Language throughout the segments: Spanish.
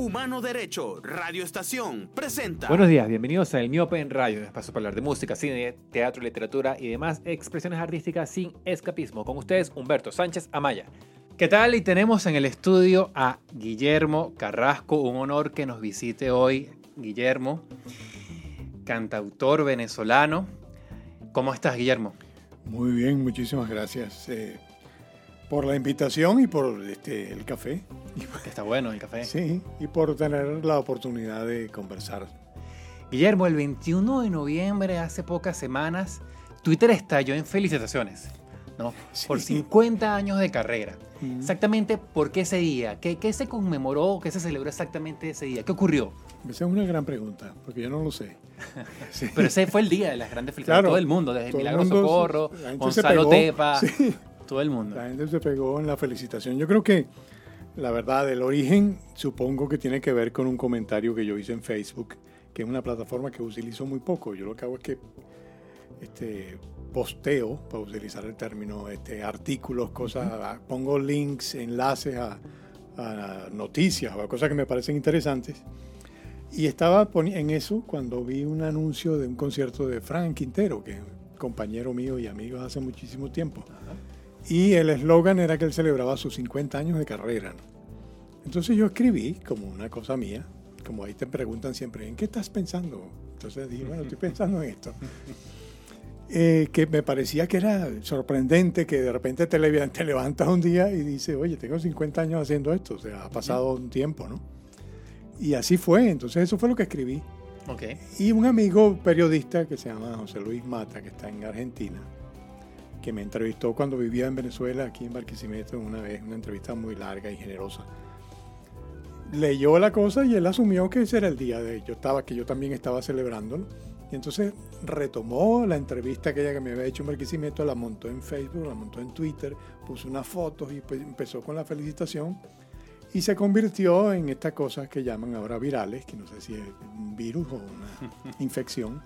Humano Derecho, Radio Estación, presenta. Buenos días, bienvenidos a El Miope en Radio, un espacio para hablar de música, cine, teatro, literatura y demás expresiones artísticas sin escapismo. Con ustedes, Humberto Sánchez Amaya. ¿Qué tal? Y tenemos en el estudio a Guillermo Carrasco, un honor que nos visite hoy. Guillermo, cantautor venezolano. ¿Cómo estás, Guillermo? Muy bien, muchísimas gracias eh, por la invitación y por este, el café. Está bueno el café. Sí, y por tener la oportunidad de conversar. Guillermo, el 21 de noviembre, hace pocas semanas, Twitter estalló en felicitaciones. ¿no? Por 50 años de carrera. Exactamente, ¿por qué ese día? ¿Qué, ¿Qué, se conmemoró? ¿Qué se celebró exactamente ese día? ¿Qué ocurrió? Esa es una gran pregunta, porque yo no lo sé. Sí. Pero ese fue el día de las grandes felicitaciones. Claro, todo el mundo, desde Milagro mundo, Socorro, Gonzalo Tepa, sí. Todo el mundo. La gente se pegó en la felicitación. Yo creo que, la verdad, el origen supongo que tiene que ver con un comentario que yo hice en Facebook, que es una plataforma que utilizo muy poco. Yo lo que hago es que este, posteo, para utilizar el término, este, artículos, cosas, pongo links, enlaces a, a noticias o a cosas que me parecen interesantes. Y estaba en eso cuando vi un anuncio de un concierto de Frank Quintero, que es compañero mío y amigo hace muchísimo tiempo. Y el eslogan era que él celebraba sus 50 años de carrera. Entonces yo escribí como una cosa mía, como ahí te preguntan siempre, ¿en qué estás pensando? Entonces dije, bueno, estoy pensando en esto. Eh, que me parecía que era sorprendente que de repente te, te levantas un día y dices, oye, tengo 50 años haciendo esto, o sea, ha pasado un tiempo, ¿no? Y así fue, entonces eso fue lo que escribí. Okay. Y un amigo periodista que se llama José Luis Mata, que está en Argentina, que me entrevistó cuando vivía en Venezuela, aquí en Barquisimeto, una vez, una entrevista muy larga y generosa. Leyó la cosa y él asumió que ese era el día de yo estaba, que yo también estaba celebrándolo. Y entonces retomó la entrevista aquella que me había hecho en Barquisimeto, la montó en Facebook, la montó en Twitter, puso unas fotos y pues empezó con la felicitación. Y se convirtió en estas cosas que llaman ahora virales, que no sé si es un virus o una infección.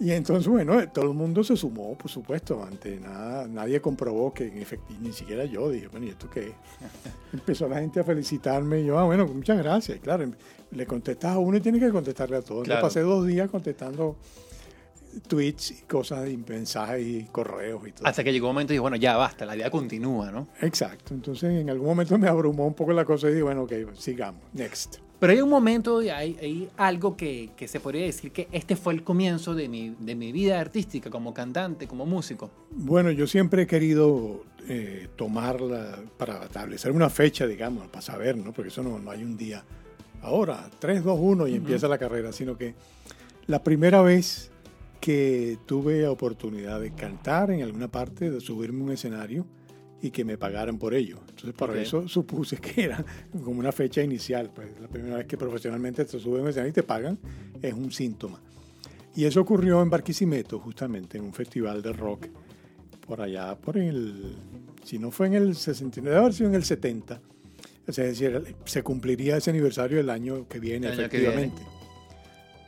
Y entonces, bueno, todo el mundo se sumó, por supuesto, ante nada, nadie comprobó que en efecto, ni siquiera yo dije, bueno, ¿y esto qué es? Empezó la gente a felicitarme y yo, ah, bueno, muchas gracias. Claro, le contestas a uno y tienes que contestarle a todos. Claro. pasé dos días contestando tweets y cosas, y mensajes y correos y todo. Hasta que llegó un momento y dije, bueno, ya basta, la vida continúa, ¿no? Exacto. Entonces, en algún momento me abrumó un poco la cosa y dije, bueno, ok, sigamos, next. Pero hay un momento, hay, hay algo que, que, se podría decir que este fue el comienzo de mi, de mi vida artística como cantante, como músico. Bueno, yo siempre he querido eh, tomarla para establecer una fecha, digamos, para saber, ¿no? Porque eso no, no hay un día. Ahora, 3, 2, 1 y uh -huh. empieza la carrera, sino que la primera vez que tuve oportunidad de cantar en alguna parte, de subirme a un escenario y que me pagaran por ello. Entonces, para okay. eso supuse que era como una fecha inicial. Pues la primera vez que profesionalmente te suben a un escenario y te pagan es un síntoma. Y eso ocurrió en Barquisimeto, justamente, en un festival de rock, por allá, por el, si no fue en el 69, debe haber sido en el 70. O sea, es decir, se cumpliría ese aniversario el año que viene, año efectivamente. Que viene.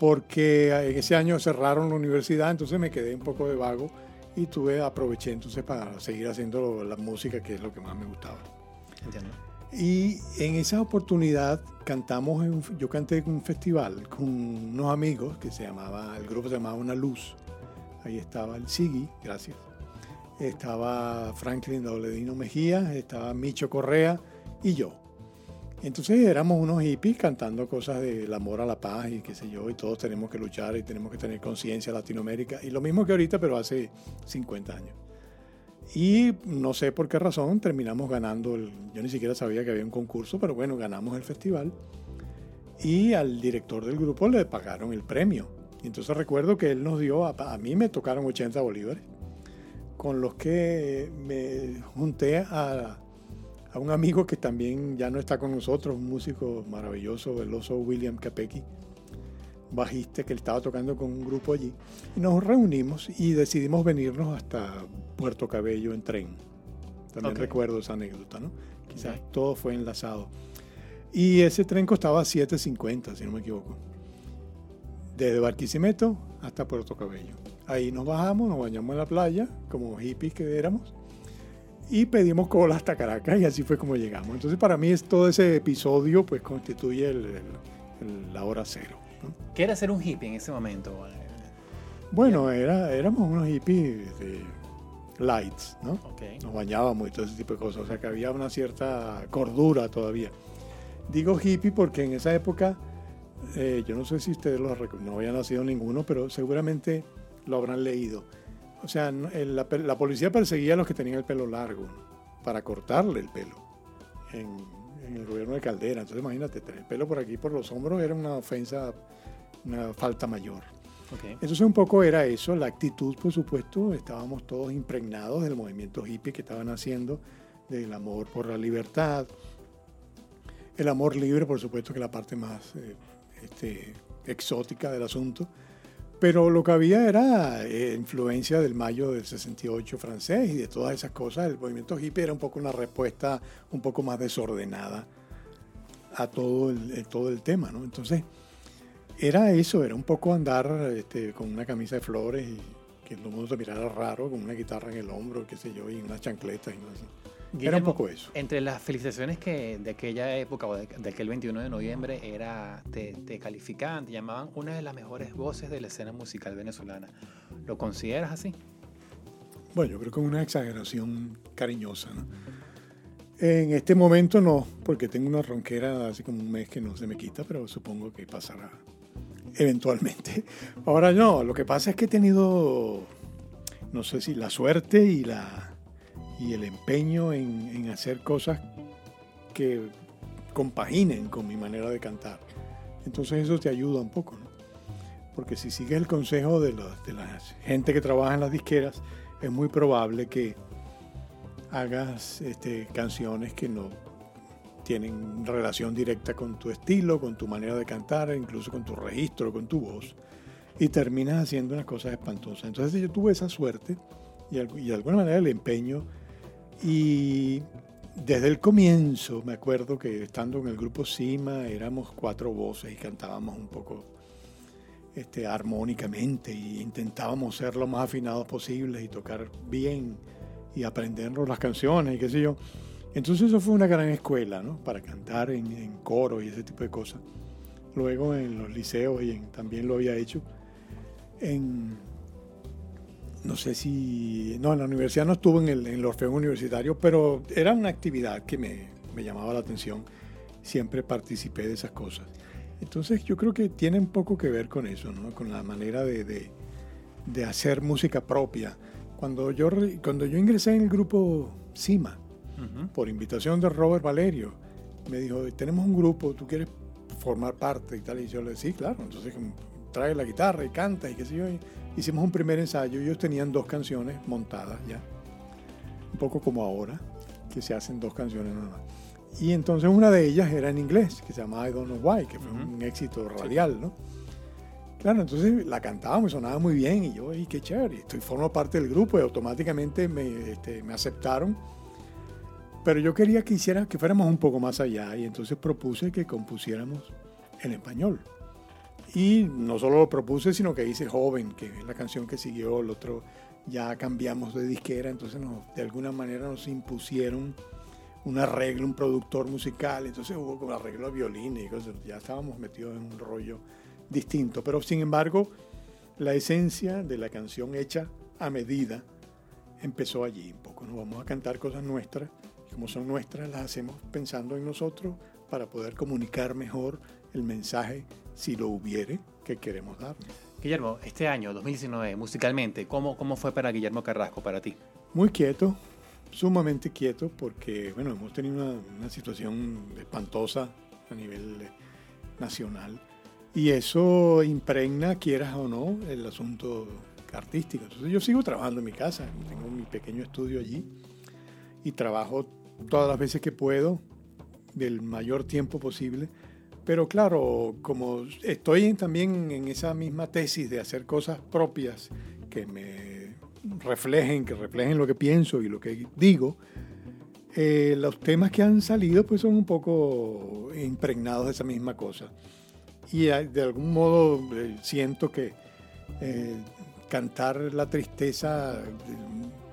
Porque en ese año cerraron la universidad, entonces me quedé un poco de vago y tuve, aproveché entonces para seguir haciendo la música, que es lo que más me gustaba. Entiendo. Y en esa oportunidad cantamos, en yo canté en un festival con unos amigos que se llamaba, el grupo se llamaba Una Luz. Ahí estaba el Sigui, gracias. Estaba Franklin Dobledino Mejía, estaba Micho Correa y yo. Entonces éramos unos hippies cantando cosas del amor a la paz y qué sé yo, y todos tenemos que luchar y tenemos que tener conciencia Latinoamérica, y lo mismo que ahorita, pero hace 50 años. Y no sé por qué razón terminamos ganando, el, yo ni siquiera sabía que había un concurso, pero bueno, ganamos el festival. Y al director del grupo le pagaron el premio. Y entonces recuerdo que él nos dio, a, a mí me tocaron 80 bolívares, con los que me junté a a un amigo que también ya no está con nosotros, un músico maravilloso, el oso William Capecchi, bajista que él estaba tocando con un grupo allí. Y nos reunimos y decidimos venirnos hasta Puerto Cabello en tren. También okay. recuerdo esa anécdota, ¿no? Quizás okay. todo fue enlazado. Y ese tren costaba 7.50, si no me equivoco. Desde Barquisimeto hasta Puerto Cabello. Ahí nos bajamos, nos bañamos en la playa, como hippies que éramos y pedimos cola hasta Caracas y así fue como llegamos. Entonces para mí es todo ese episodio pues constituye el- el- el- la hora cero. ¿no? ¿Qué era ser un hippie en ese momento? Bueno, era, éramos unos hippies de lights, ¿no? Nos bañábamos y todo ese tipo de cosas, o sea que había una cierta cordura todavía. Digo hippie porque en esa época, eh, yo no sé si ustedes lo no había nacido ninguno, pero seguramente lo habrán leído. O sea, el- la, policía perseguía a los que tenían el pelo largo ¿no? para cortarle el pelo en, en el gobierno de Caldera. Entonces imagínate, tener el pelo por aquí, por los hombros, era una ofensa, una falta mayor. ok. Entonces un poco era eso, la actitud, por supuesto, estábamos todos impregnados del movimiento hippie que estaban haciendo, del amor por la libertad, el amor libre, por supuesto, que es la parte más eh, este, exótica del asunto, pero lo que había era eh, influencia del mayo del 68 francés y de todas esas cosas, el movimiento hippie era un poco una respuesta un poco más desordenada a todo el, eh, todo el tema, ¿no? Entonces, era eso, era un poco andar este, con una camisa de flores y que todo el mundo te mirara raro, con una guitarra en el hombro, qué sé yo, y unas chancletas y no sé. Era un poco eso. Entre las felicitaciones que de aquella época o de, de aquel 21 de noviembre era te, te calificaban, te llamaban una de las mejores voces de la escena musical venezolana. ¿Lo consideras así? Bueno, yo creo que es una exageración cariñosa, ¿no? En este momento no, porque tengo una ronquera hace como un mes que no se me quita, pero supongo que pasará eventualmente. Ahora no, lo que pasa es que he tenido, no sé si la suerte y, la, y el empeño en, hacer cosas que compaginen con mi manera de cantar. Entonces eso te ayuda un poco, ¿no? Porque si sigues el consejo de, los- la gente que trabaja en las disqueras, es muy probable que hagas este, canciones que no tienen relación directa con tu estilo, con tu manera de cantar, incluso con tu registro, con tu voz, y terminas haciendo unas cosas espantosas. Entonces yo tuve esa suerte y, y de alguna manera el empeño, y desde el comienzo me acuerdo que estando en el grupo Cima éramos cuatro voces y cantábamos un poco este, armónicamente e intentábamos ser lo más afinados posibles y tocar bien y aprendernos las canciones y qué sé yo. Entonces eso fue una gran escuela, ¿no? Para cantar en, en coro y ese tipo de cosas. Luego en los liceos y en- también lo había hecho. En, no sé si, no, en la universidad no estuve en el, en el Orfeo Universitario, pero era una actividad que me, me llamaba la atención. Siempre participé de esas cosas. Entonces yo creo que tiene un poco que ver con eso, ¿no? Con la manera de, de- de hacer música propia. Cuando yo, cuando yo ingresé en el grupo Cima, por invitación de Robert Valerio, me dijo, tenemos un grupo, ¿tú quieres formar parte y tal? Y yo le dije, sí, claro. Entonces trae la guitarra y canta y qué sé yo. Y hicimos un primer ensayo. Ellos tenían dos canciones montadas ya. Un poco como ahora, que se hacen dos canciones nada más. Y entonces una de ellas era en inglés, que se llamaba I Don't Know Why, que fue un éxito radial, ¿no? Claro, entonces la cantábamos, sonaba muy bien y yo, y qué chévere, estoy formo parte del grupo y automáticamente me, este, me aceptaron. Pero yo quería que hiciera, que fuéramos un poco más allá y entonces propuse que compusiéramos en español. Y no solo lo propuse, sino que hice Joven, que es la canción que siguió, el otro ya cambiamos de disquera, entonces nos- de alguna manera nos impusieron un arreglo, un productor musical, entonces hubo como arreglo de violines y cosas, ya estábamos metidos en un rollo distinto, pero sin embargo la esencia de la canción hecha a medida empezó allí un poco, nos vamos a cantar cosas nuestras, como son nuestras las hacemos pensando en nosotros para poder comunicar mejor el mensaje, si lo hubiere, que queremos dar. Guillermo, este año, 2019, musicalmente, ¿cómo, ¿cómo fue para Guillermo Carrasco, para ti? Muy quieto, sumamente quieto, porque bueno, hemos tenido una, una situación espantosa a nivel nacional. Y eso impregna, quieras o no, el asunto artístico. Entonces yo sigo trabajando en mi casa, tengo mi pequeño estudio allí y trabajo todas las veces que puedo, del mayor tiempo posible. Pero claro, como estoy también en esa misma tesis de hacer cosas propias que me reflejen, que reflejen lo que pienso y lo que digo, eh, los temas que han salido pues son un poco impregnados de esa misma cosa. Y eh, de algún modo eh, siento que eh, cantar la tristeza eh,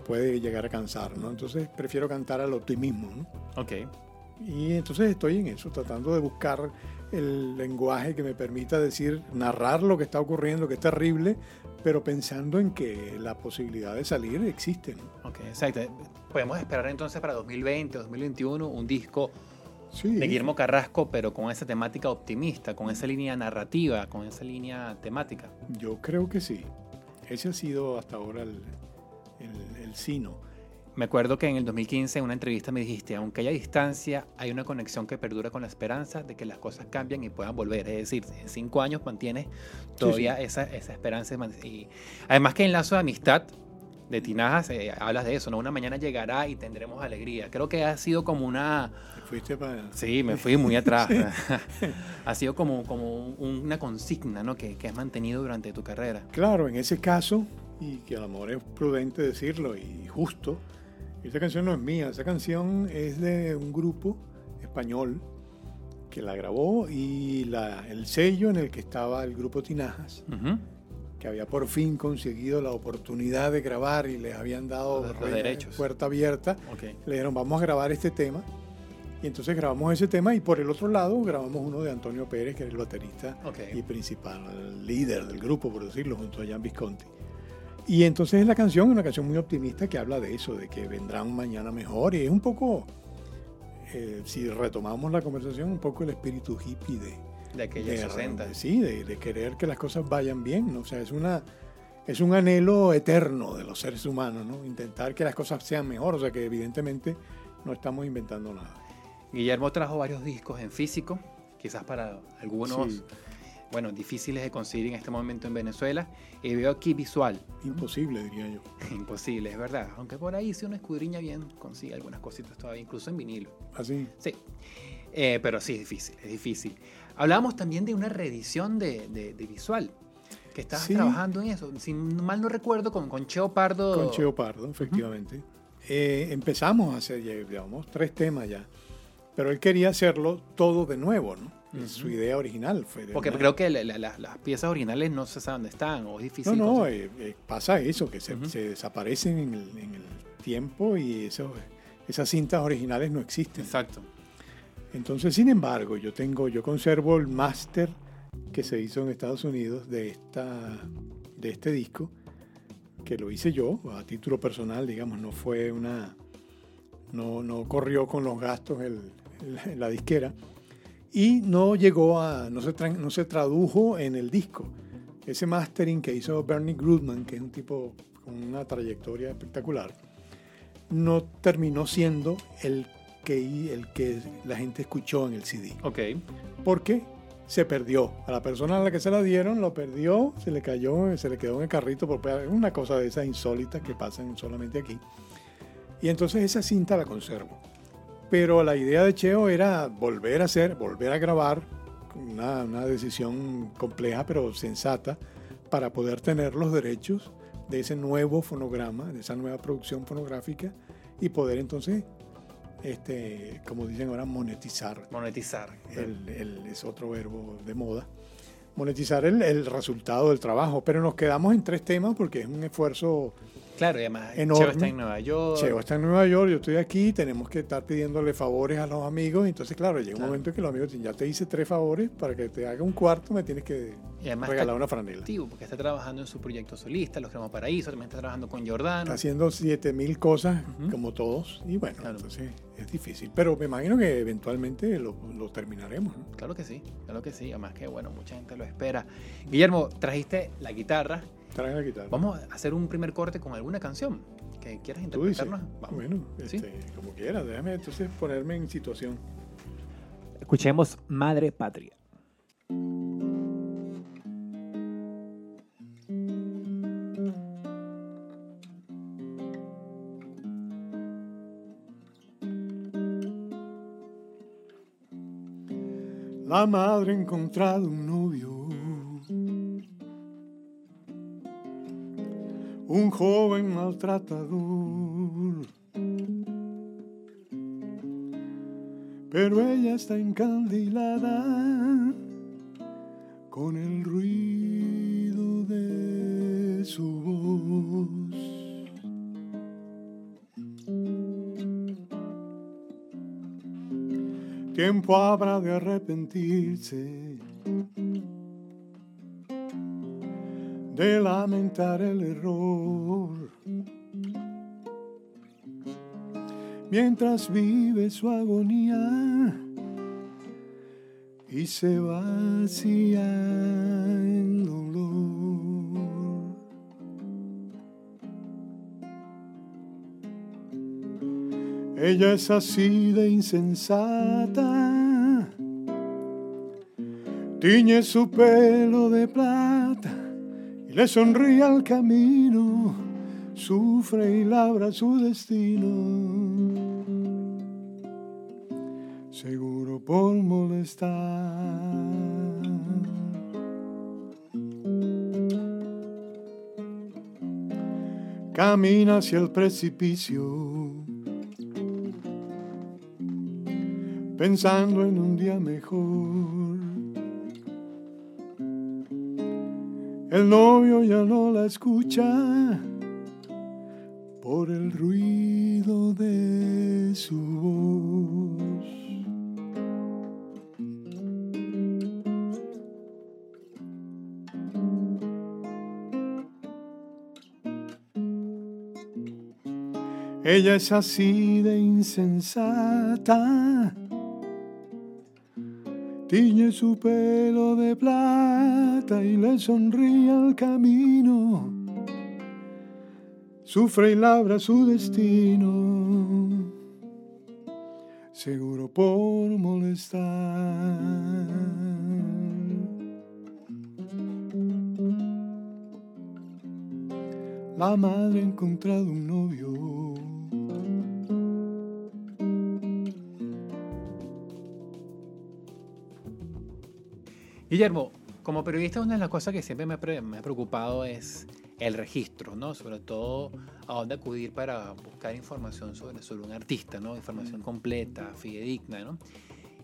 puede llegar a cansar, ¿no? Entonces prefiero cantar al optimismo, ¿no? Ok. Y entonces estoy en eso, tratando de buscar el lenguaje que me permita decir, narrar lo que está ocurriendo, que es terrible, pero pensando en que la posibilidad de salir existe. ¿no? Ok, exacto. Podemos esperar entonces para 2020, 2021 un disco Sí, de Guillermo Carrasco, pero con esa temática optimista, con esa línea narrativa, con esa línea temática. yo creo que sí. Ese ha sido hasta ahora el, el, el sino. Me acuerdo que en el 2015 en una entrevista me dijiste, aunque haya distancia, hay una conexión que perdura con la esperanza de que las cosas cambian y puedan volver. Es decir, en cinco años mantienes todavía Esa, esa esperanza. Y además que en Lazo de Amistad de Tinajas eh, hablas de eso, ¿no? Una mañana llegará y tendremos alegría. Creo que ha sido como una... ¿Te fuiste para...? Sí, me fui muy atrás. ha sido como, como un- una consigna, ¿no? Que, que has mantenido durante tu carrera. Claro, en ese caso, y que a lo mejor es prudente decirlo y justo, esa canción no es mía, esa canción es de un grupo español que la grabó y la, el sello en el que estaba el grupo Tinajas, Ujú. que había por fin conseguido la oportunidad de grabar y les habían dado Los- los re- derechos. puerta abierta, Ok. le dijeron vamos a grabar este tema. Y entonces grabamos ese tema y por el otro lado grabamos uno de Antonio Pérez, que era el baterista y principal, líder del grupo, por decirlo, junto a Jan Visconti. Y entonces la canción es una canción muy optimista que habla de eso, de que vendrá un mañana mejor. Y es un poco, eh, si retomamos la conversación, un poco el espíritu hippie de, De aquellos de- 60. sí, de, de querer que las cosas vayan bien. ¿no? O sea, es, una, es un anhelo eterno de los seres humanos, ¿no? intentar que las cosas sean mejor. O sea, que evidentemente no estamos inventando nada. Guillermo trajo varios discos en físico, quizás para algunos, Sí. Bueno, difíciles de conseguir en este momento en Venezuela. Y veo aquí visual, Imposible, diría yo. imposible, es verdad. Aunque por ahí si uno escudriña bien, consigue algunas cositas todavía, incluso en vinilo. Así. Sí, Eh, pero sí, es difícil, es difícil. Hablábamos también de una reedición de, de- de visual, que estabas Sí. trabajando en eso. Si mal no recuerdo, con, con Cheo Pardo. Con Cheo Pardo, efectivamente. Eh, empezamos a hacer, llevamos tres temas ya. Pero él quería hacerlo todo de nuevo, ¿no? Ujú. Su idea original fue Porque una- creo que la- la- la- las piezas originales no se sabe dónde están, o es No, difícil. no, conseguir. eh, eh, pasa eso, que se, Ujú. se desaparecen en el, en el tiempo y eso, esas cintas originales no existen. Exacto. Entonces, sin embargo, yo tengo, yo conservo el máster que se hizo en Estados Unidos de esta, de este disco, que lo hice yo a título personal, digamos, no fue una, no, no corrió con los gastos el, el- la disquera y no llegó a, no se, no se tradujo en el disco. Ese mastering que hizo Bernie Grudman, que es un tipo con una trayectoria espectacular, no terminó siendo el que, el que la gente escuchó en el CD. Ok. Porque se perdió. A la persona a la que se la dieron lo perdió, se le cayó, se le quedó en el carrito. Por una cosa de esas insólitas que pasan solamente aquí. Y entonces esa cinta la conservo. Pero la idea de Cheo era volver a hacer, volver a grabar, una, una decisión compleja pero sensata, para poder tener los derechos de ese nuevo fonograma, de esa nueva producción fonográfica y poder entonces, este, como dicen ahora, monetizar. Monetizar. El, el- es otro verbo de moda. Monetizar el, el resultado del trabajo. Pero nos quedamos en tres temas porque es un esfuerzo Claro, y además Enorme. Cheo está en Nueva York. Cheo está en Nueva York, yo estoy aquí, tenemos que estar pidiéndole favores a los amigos. Entonces, claro, llega un Claro. momento en que los amigos dicen, ya te hice tres favores, para que te haga un cuarto me tienes que regalar una franela. activo porque está trabajando en su proyecto solista, Los Cremos Paraíso, también está trabajando con Jordano. Está haciendo 7000 cosas, como todos, y bueno, Claro. entonces es difícil. Pero me imagino que eventualmente lo, lo terminaremos. ¿no? Claro que sí, claro que sí. Además que, bueno, mucha gente lo espera. Guillermo, trajiste la guitarra. Trae la guitarra. Vamos a hacer un primer corte con alguna canción que quieras interpretarnos. Vamos. Bueno, ¿Sí? este, como quieras, déjame entonces ponerme en situación. Escuchemos Madre Patria. La madre ha encontrado un novio, un joven maltratador. Pero ella está encandilada con el ruido de su voz. Tiempo habrá de arrepentirse de lamentar el error. Mientras vive su agonía y se vacía en dolor. Ella es así de insensata, tiñe su pelo de plata le sonríe al camino, sufre y labra su destino. Seguro por molestar. Camina hacia el precipicio, pensando en un día mejor. El novio ya no la escucha por el ruido de su voz. Ella es así de insensata, tiñe su pelo de plata y le sonríe al camino, sufre y labra su destino, seguro por molestar. La madre ha encontrado un novio. Guillermo, como periodista, una de las cosas que siempre me ha, me ha preocupado es el registro, ¿no? Sobre todo a dónde acudir para buscar información sobre, sobre un artista, ¿no? Información completa, fidedigna, ¿no?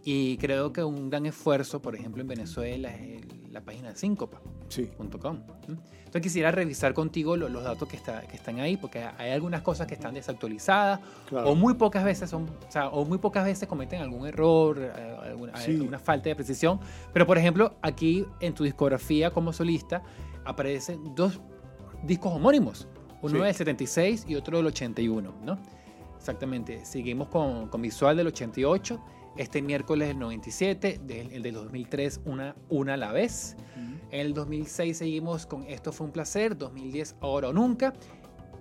Y creo que un gran esfuerzo, por ejemplo, en Venezuela es el- la página Síncopa. Sí. Entonces quisiera revisar contigo lo- los datos que, está, que están ahí, porque hay algunas cosas que están desactualizadas Claro. o muy pocas veces son, o, sea, o muy pocas veces cometen algún error, eh, alguna, Sí. alguna falta de precisión. Pero por ejemplo, aquí en tu discografía como solista aparecen dos discos homónimos, uno Sí. del 76 y otro del 81, ¿no? Exactamente. Seguimos con, con Visual del 88. Este miércoles el 97, del, el del 2003 una, una a la vez. En el 2006 seguimos con Esto fue un placer, 2010 Ahora o Nunca.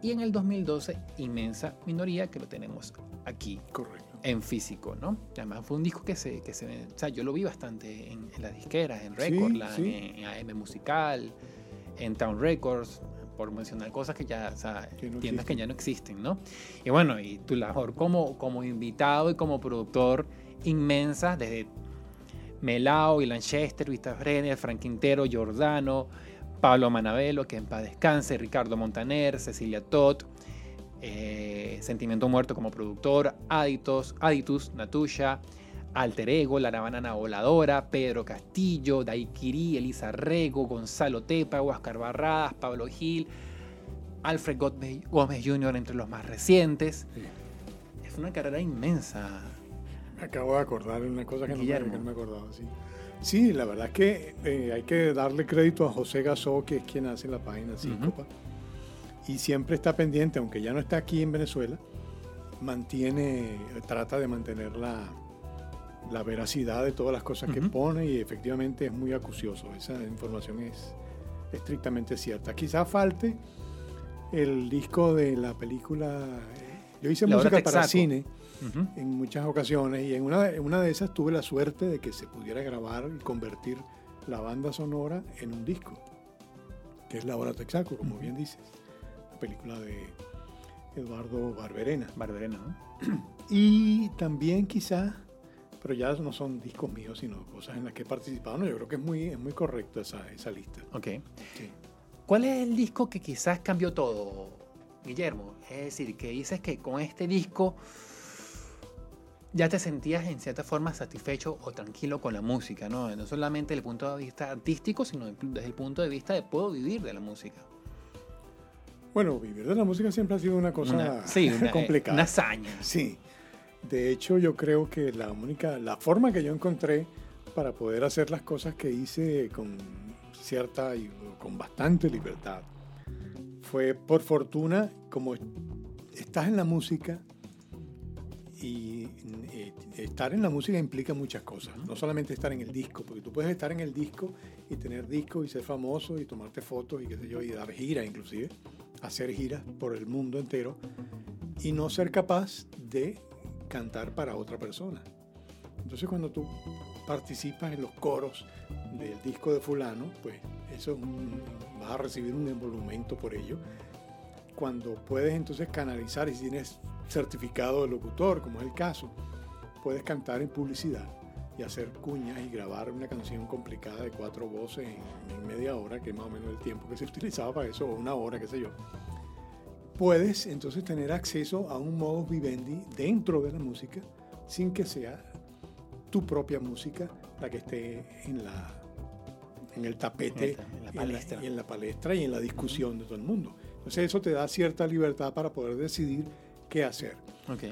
Y en el 2012 Inmensa Minoría, que lo tenemos aquí Correcto. en físico, ¿no? Además fue un disco que se, que se o sea, yo lo vi bastante en, en las disqueras, en Sí, Recordland, sí. en, en AM Musical, en Town Records, por mencionar cosas que ya, o sea, Que no tiendas que existen. ya no existen, ¿no? Y bueno, y tu labor como, como invitado y como productor inmensa, desde Melao y Lanchester, Vista Brenner, Frank Quintero, Giordano, Pablo Manabelo, que en paz descanse, Ricardo Montaner, Cecilia Todd, eh, Sentimiento Muerto como productor, Aditos, Aditus, Natusha, Alter Ego, La Banana Voladora, Pedro Castillo, Daiquiri, Elisa Rego, Gonzalo Tepa, Huáscar Barradas, Pablo Gil, Alfred Gómez Gómez Jr. entre los más recientes. Es una carrera inmensa. Acabo de acordar una cosa que no, me, Guillermo. que no me acordaba. Sí. Sí, la verdad es que eh, hay que darle crédito a José Gasó, que es quien hace la página Síncopa. Y siempre está pendiente, aunque ya no está aquí en Venezuela, mantiene, trata de mantener la, la veracidad de todas las cosas que pone y efectivamente es muy acucioso. Esa información es estrictamente cierta. Quizás falte el disco de la película. eh, Yo hice La música para Texaco. Ujú. en muchas ocasiones y en una, en una de esas tuve la suerte de que se pudiera grabar y convertir la banda sonora en un disco, que es La Hora Texaco, como bien dices, la película de Eduardo Barberena. Barberena, ¿no? Y también quizás, pero ya no son discos míos, sino cosas en las que he participado. No, yo creo que es muy, es muy correcto esa, esa lista. Ok. Sí. ¿Cuál es el disco que quizás cambió todo, Guillermo? Es decir, que dices que con este disco ya te sentías en cierta forma satisfecho o tranquilo con la música, ¿no? No solamente desde el punto de vista artístico, sino desde el punto de vista de puedo vivir de la música. Bueno, vivir de la música siempre ha sido una cosa Una- sí, una, complicada. una hazaña. Sí. De hecho, yo creo que la única, la forma que yo encontré para poder hacer las cosas que hice con cierta y con bastante libertad fue por fortuna, como estás en la música y eh, estar en la música implica muchas cosas, no solamente estar en el disco, porque tú puedes estar en el disco y tener disco y ser famoso y tomarte fotos y qué sé yo, y dar giras inclusive, hacer giras por el mundo entero y no ser capaz de cantar para otra persona. Entonces cuando tú participas en los coros del disco de fulano, pues eso vas a recibir un emolumento por ello. Cuando puedes entonces canalizar y si tienes certificado de locutor, como es el caso, puedes cantar en publicidad y hacer cuñas y grabar una canción complicada de cuatro voces en, media hora, que es más o menos el tiempo que se utilizaba para eso, o una hora, qué sé yo. Puedes entonces tener acceso a un modus vivendi dentro de la música sin que sea tu propia música la que esté en, la, en el tapete, en la, palestra. y en la palestra y en la discusión de todo el mundo. Entonces eso te da cierta libertad para poder decidir qué hacer.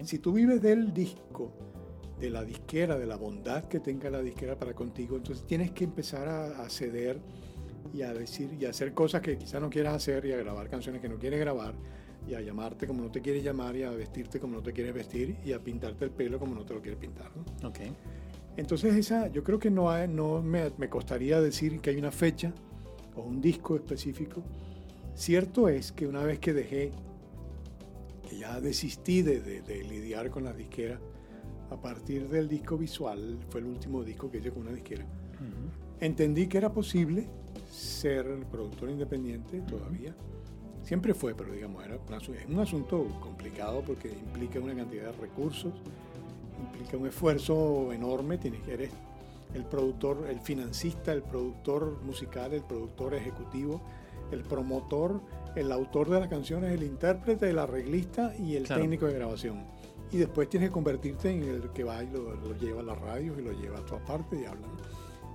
Si tú vives del disco, de la disquera, de la bondad que tenga la disquera para contigo, entonces tienes que empezar a, ceder y a decir y a hacer cosas que quizás no quieras hacer y a grabar canciones que no quieres grabar y a llamarte como no te quieres llamar y a vestirte como no te quieres vestir y a pintarte el pelo como no te lo quieres pintar. Okay. Entonces esa, yo creo que no, hay, no me, me costaría decir que hay una fecha o un disco específico. Cierto es que una vez que dejé ya desistí de, de, lidiar con la disquera a partir del disco visual, fue el último disco que hice con una disquera. Entendí que era posible ser el productor independiente todavía. Siempre fue, pero digamos, era un asunto complicado porque implica una cantidad de recursos, implica un esfuerzo enorme, tienes que eres el productor, el financista, el productor musical, el productor ejecutivo, el promotor, el autor de la canción es el intérprete, el arreglista y el técnico de grabación. Y después tienes que convertirte en el que va y lo, lleva a las radios y lo lleva a todas partes y hablan.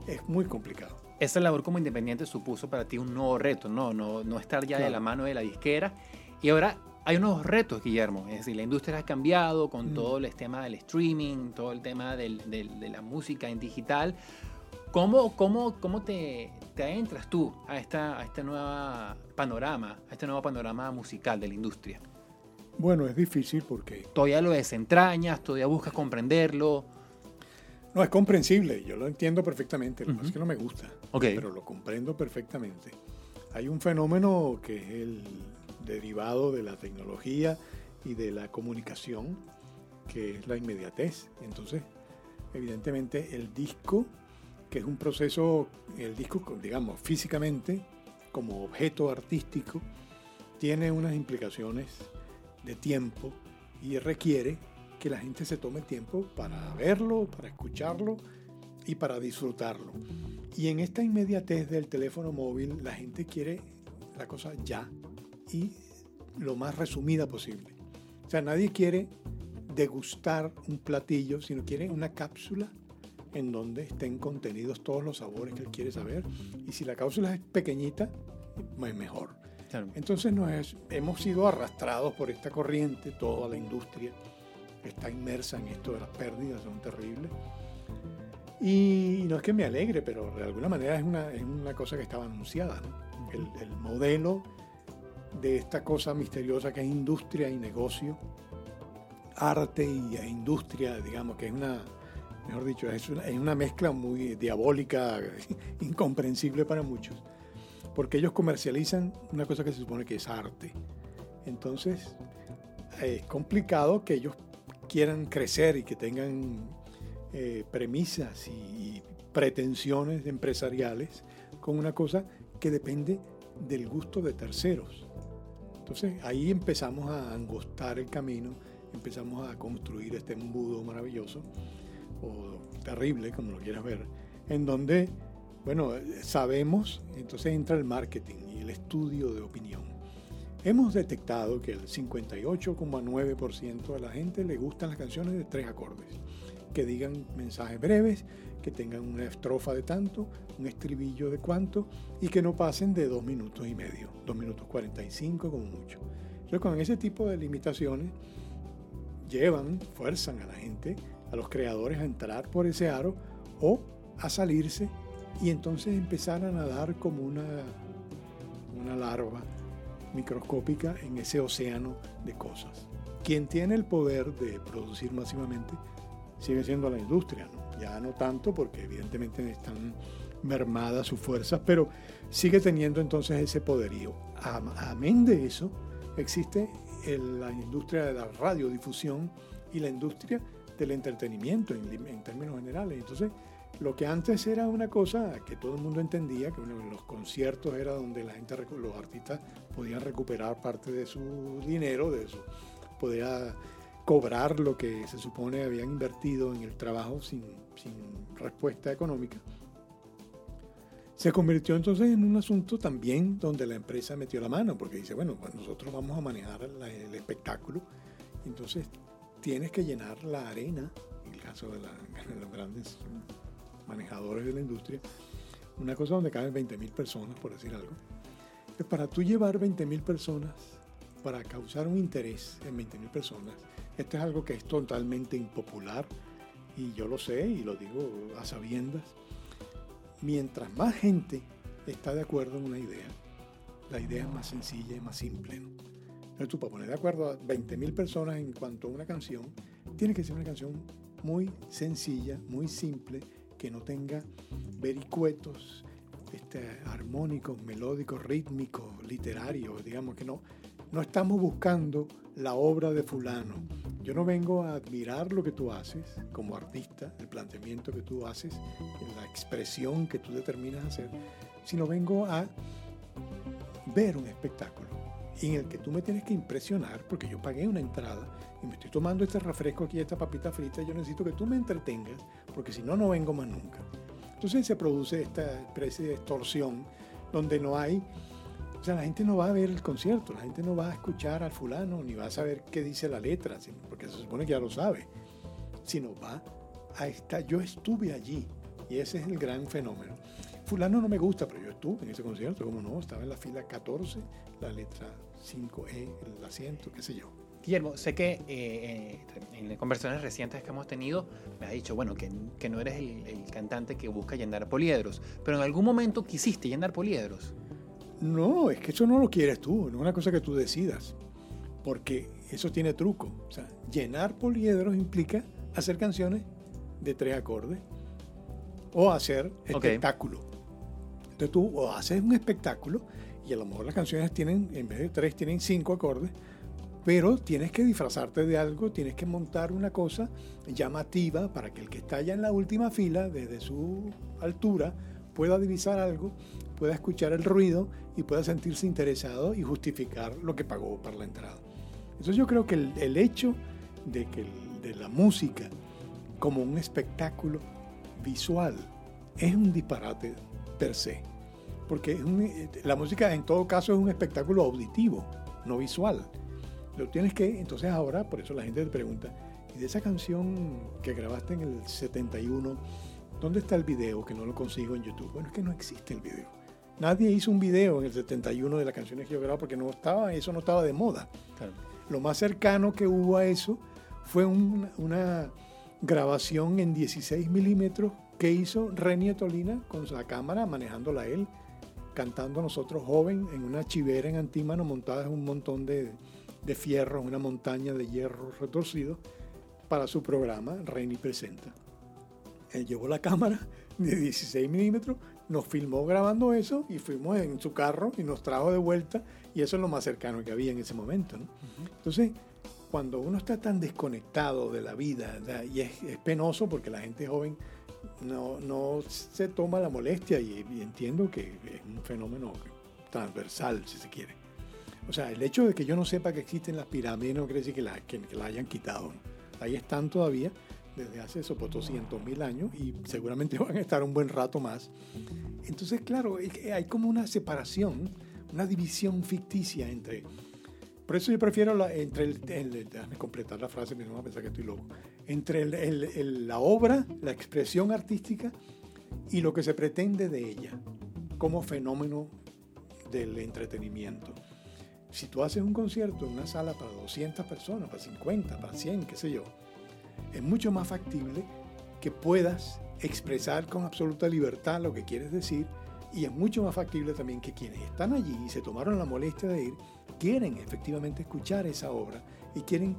Es muy complicado. Esa labor como independiente supuso para ti un nuevo reto, ¿no? No, no estar ya de la mano de la disquera. Y ahora hay unos retos, Guillermo. Es decir, la industria ha cambiado con mm. todo el tema del streaming, todo el tema de la música en digital. ¿Cómo, cómo, cómo te, te entras tú a, esta, a este nuevo panorama, a este nuevo panorama musical de la industria? Bueno, es difícil porque... Todavía lo desentrañas, todavía buscas comprenderlo. No, es comprensible, yo lo entiendo perfectamente, lo que es que no me gusta, pero lo comprendo perfectamente. Hay un fenómeno que es el derivado de la tecnología y de la comunicación, que es la inmediatez. Entonces, evidentemente el disco que es un proceso, el disco, digamos, físicamente, como objeto artístico, tiene unas implicaciones de tiempo y requiere que la gente se tome tiempo para verlo, para escucharlo y para disfrutarlo. Y en esta inmediatez del teléfono móvil, la gente quiere la cosa ya y lo más resumida posible. O sea, nadie quiere degustar un platillo, sino quiere una cápsula en donde estén contenidos todos los sabores que él quiere saber. Y si la cápsula es pequeñita, es mejor. Entonces nos hemos sido arrastrados por esta corriente, toda la industria está inmersa en esto de las pérdidas, son terribles. Y no es que me alegre, pero de alguna manera es una, es una cosa que estaba anunciada. El, el modelo de esta cosa misteriosa que es industria y negocio, arte y e industria, digamos, que es una, mejor dicho, es una, mezcla muy diabólica, incomprensible para muchos, porque ellos comercializan una cosa que se supone que es arte. Entonces, es complicado que ellos quieran crecer y que tengan eh, premisas y pretensiones empresariales con una cosa que depende del gusto de terceros. Entonces ahí empezamos a angostar el camino, empezamos a construir este embudo maravilloso o terrible, como lo quieras ver, en donde, bueno, sabemos, entonces entra el marketing y el estudio de opinión. Hemos detectado que el 58,9% de la gente le gustan las canciones de tres acordes, que digan mensajes breves, que tengan una estrofa de tanto, un estribillo de cuánto y que no pasen de dos minutos y medio, dos minutos 45 como mucho. Entonces con ese tipo de limitaciones llevan, fuerzan a la gente, a los creadores a entrar por ese aro o a salirse y entonces empezar a nadar como una, una larva microscópica en ese océano de cosas. Quien tiene el poder de producir masivamente sigue siendo la industria, ya no tanto porque evidentemente están mermadas sus fuerzas, pero sigue teniendo entonces ese poderío. Amén de eso, existe la industria de la radiodifusión y la industria del entretenimiento en, términos generales. Entonces, lo que antes era una cosa que todo el mundo entendía, que los conciertos era donde la gente, los artistas podían recuperar parte de su dinero, de su, podía cobrar lo que se supone habían invertido en el trabajo sin, sin respuesta económica. Se convirtió entonces en un asunto también donde la empresa metió la mano, porque dice, bueno, pues nosotros vamos a manejar el espectáculo, entonces tienes que llenar la arena, en el caso de, los grandes manejadores de la industria, una cosa donde caben 20.000 personas, por decir algo. Para tú llevar 20.000 personas, para causar un interés en 20.000 personas, esto es algo que es totalmente impopular, y yo lo sé y lo digo a sabiendas, mientras más gente está de acuerdo en una idea, la idea es más sencilla y más simple. Entonces tú para poner de acuerdo a 20.000 personas en cuanto a una canción, tiene que ser una canción muy sencilla, muy simple, que no tenga vericuetos este, armónicos, melódicos, rítmicos, literarios, digamos que no, no estamos buscando la obra de fulano. Yo no vengo a admirar lo que tú haces como artista, el planteamiento que tú haces, la expresión que tú determinas hacer, sino vengo a ver un espectáculo en el que tú me tienes que impresionar porque yo pagué una entrada y me estoy tomando este refresco aquí, esta papita frita, yo necesito que tú me entretengas porque si no, no vengo más nunca. Entonces se produce esta especie de extorsión donde no hay o sea, la gente no va a ver el concierto, la gente no va a escuchar al fulano, ni va a saber qué dice la letra, porque se supone que ya lo sabe, sino va a estar, yo estuve allí, y ese es el gran fenómeno. Fulano no me gusta, pero yo estuve en ese concierto, como no, estaba en la fila 14, la letra 5E, el asiento, qué sé yo. Guillermo, sé que eh, en conversaciones recientes que hemos tenido me has dicho, bueno, que, que no eres el, el, cantante que busca llenar poliedros, pero en algún momento quisiste llenar poliedros. No, es que eso no lo quieres tú, no es una cosa que tú decidas, porque eso tiene truco. O sea, llenar poliedros implica hacer canciones de tres acordes o hacer espectáculo. Entonces tú o haces un espectáculo y a lo mejor las canciones tienen, en vez de tres, tienen cinco acordes, pero tienes que disfrazarte de algo, tienes que montar una cosa llamativa para que el que está allá en la última fila, desde su altura, pueda divisar algo pueda escuchar el ruido y pueda sentirse interesado y justificar lo que pagó para la entrada. Entonces yo creo que el, hecho de que de la música como un espectáculo visual es un disparate per se, porque la música en todo caso es un espectáculo auditivo, no visual. Lo tienes que, entonces ahora, por eso la gente te pregunta, ¿y de esa canción que grabaste en el 71, dónde está el video que no lo consigo en YouTube? Bueno, es que no existe el video. Nadie hizo un video en el 71 de las canciones que yo grababa porque no estaba, eso no estaba de moda. Lo más cercano que hubo a eso fue una grabación en 16 milímetros que hizo Reni Tolina con la cámara, manejándola él, cantando nosotros joven en una chivera en antímano montada en un montón de, de fierros, una montaña de hierro retorcido para su programa Reni Presenta. Él llevó la cámara de 16 milímetros nos filmó grabando eso y fuimos en su carro y nos trajo de vuelta y eso es lo más cercano que había en ese momento. ¿no? Entonces, cuando uno está tan desconectado de la vida y es, penoso porque la gente joven no, no, se toma la molestia y, entiendo que es un fenómeno transversal, si se quiere. O sea, el hecho de que yo no sepa que existen las pirámides no quiere decir que la, que, la hayan quitado. Ahí están todavía desde hace esos 200 mil años y seguramente van a estar un buen rato más. Entonces, claro, hay como una separación, una división ficticia entre... Por eso yo prefiero la, entre el, déjame completar la frase, me no a pensar que estoy loco, entre la obra, la expresión artística y lo que se pretende de ella como fenómeno del entretenimiento. si tú haces un concierto en una sala para 200 personas, para 50, para 100, qué sé yo, es mucho más factible que puedas expresar con absoluta libertad lo que quieres decir y es mucho más factible también que quienes están allí y se tomaron la molestia de ir, quieren efectivamente escuchar esa obra y quieren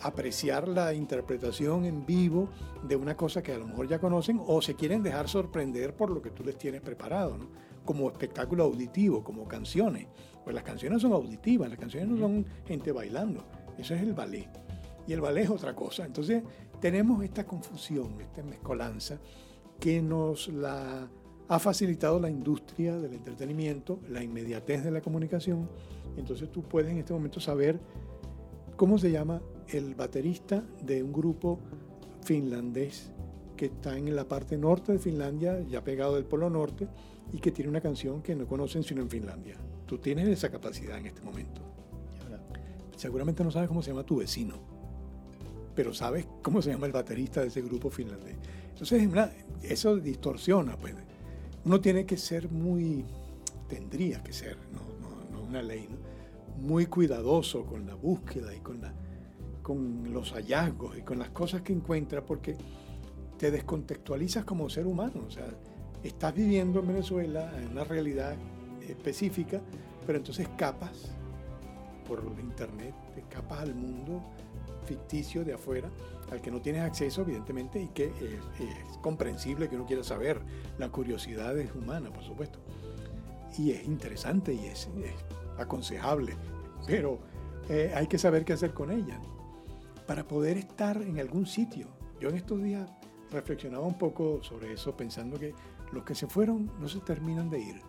apreciar la interpretación en vivo de una cosa que a lo mejor ya conocen o se quieren dejar sorprender por lo que tú les tienes preparado, ¿no? como espectáculo auditivo, como canciones. Pues las canciones son auditivas, las canciones no son gente bailando, eso es el ballet. Y el ballet es otra cosa. Entonces tenemos esta confusión, esta mezcolanza que nos la ha facilitado la industria del entretenimiento, la inmediatez de la comunicación. Entonces tú puedes en este momento saber cómo se llama el baterista de un grupo finlandés que está en la parte norte de Finlandia, ya pegado del Polo Norte, y que tiene una canción que no conocen sino en Finlandia. Tú tienes esa capacidad en este momento. Seguramente no sabes cómo se llama tu vecino, pero sabes cómo se llama el baterista de ese grupo finlandés. Entonces, eso distorsiona, pues. Uno tiene que ser muy, tendría que ser, no, no, una ley, muy cuidadoso con la búsqueda y con, la, con los hallazgos y con las cosas que encuentra, porque te descontextualizas como ser humano. O sea, estás viviendo en Venezuela en una realidad específica, pero entonces escapas por internet, escapas al mundo ficticio de afuera, al que no tienes acceso, evidentemente, y que es, comprensible que uno quiera saber. La curiosidad es humana, por supuesto. Y es interesante y es, aconsejable, pero eh, hay que saber qué hacer con ella para poder estar en algún sitio. Yo en estos días reflexionaba un poco sobre eso, pensando que los que se fueron no se terminan de ir.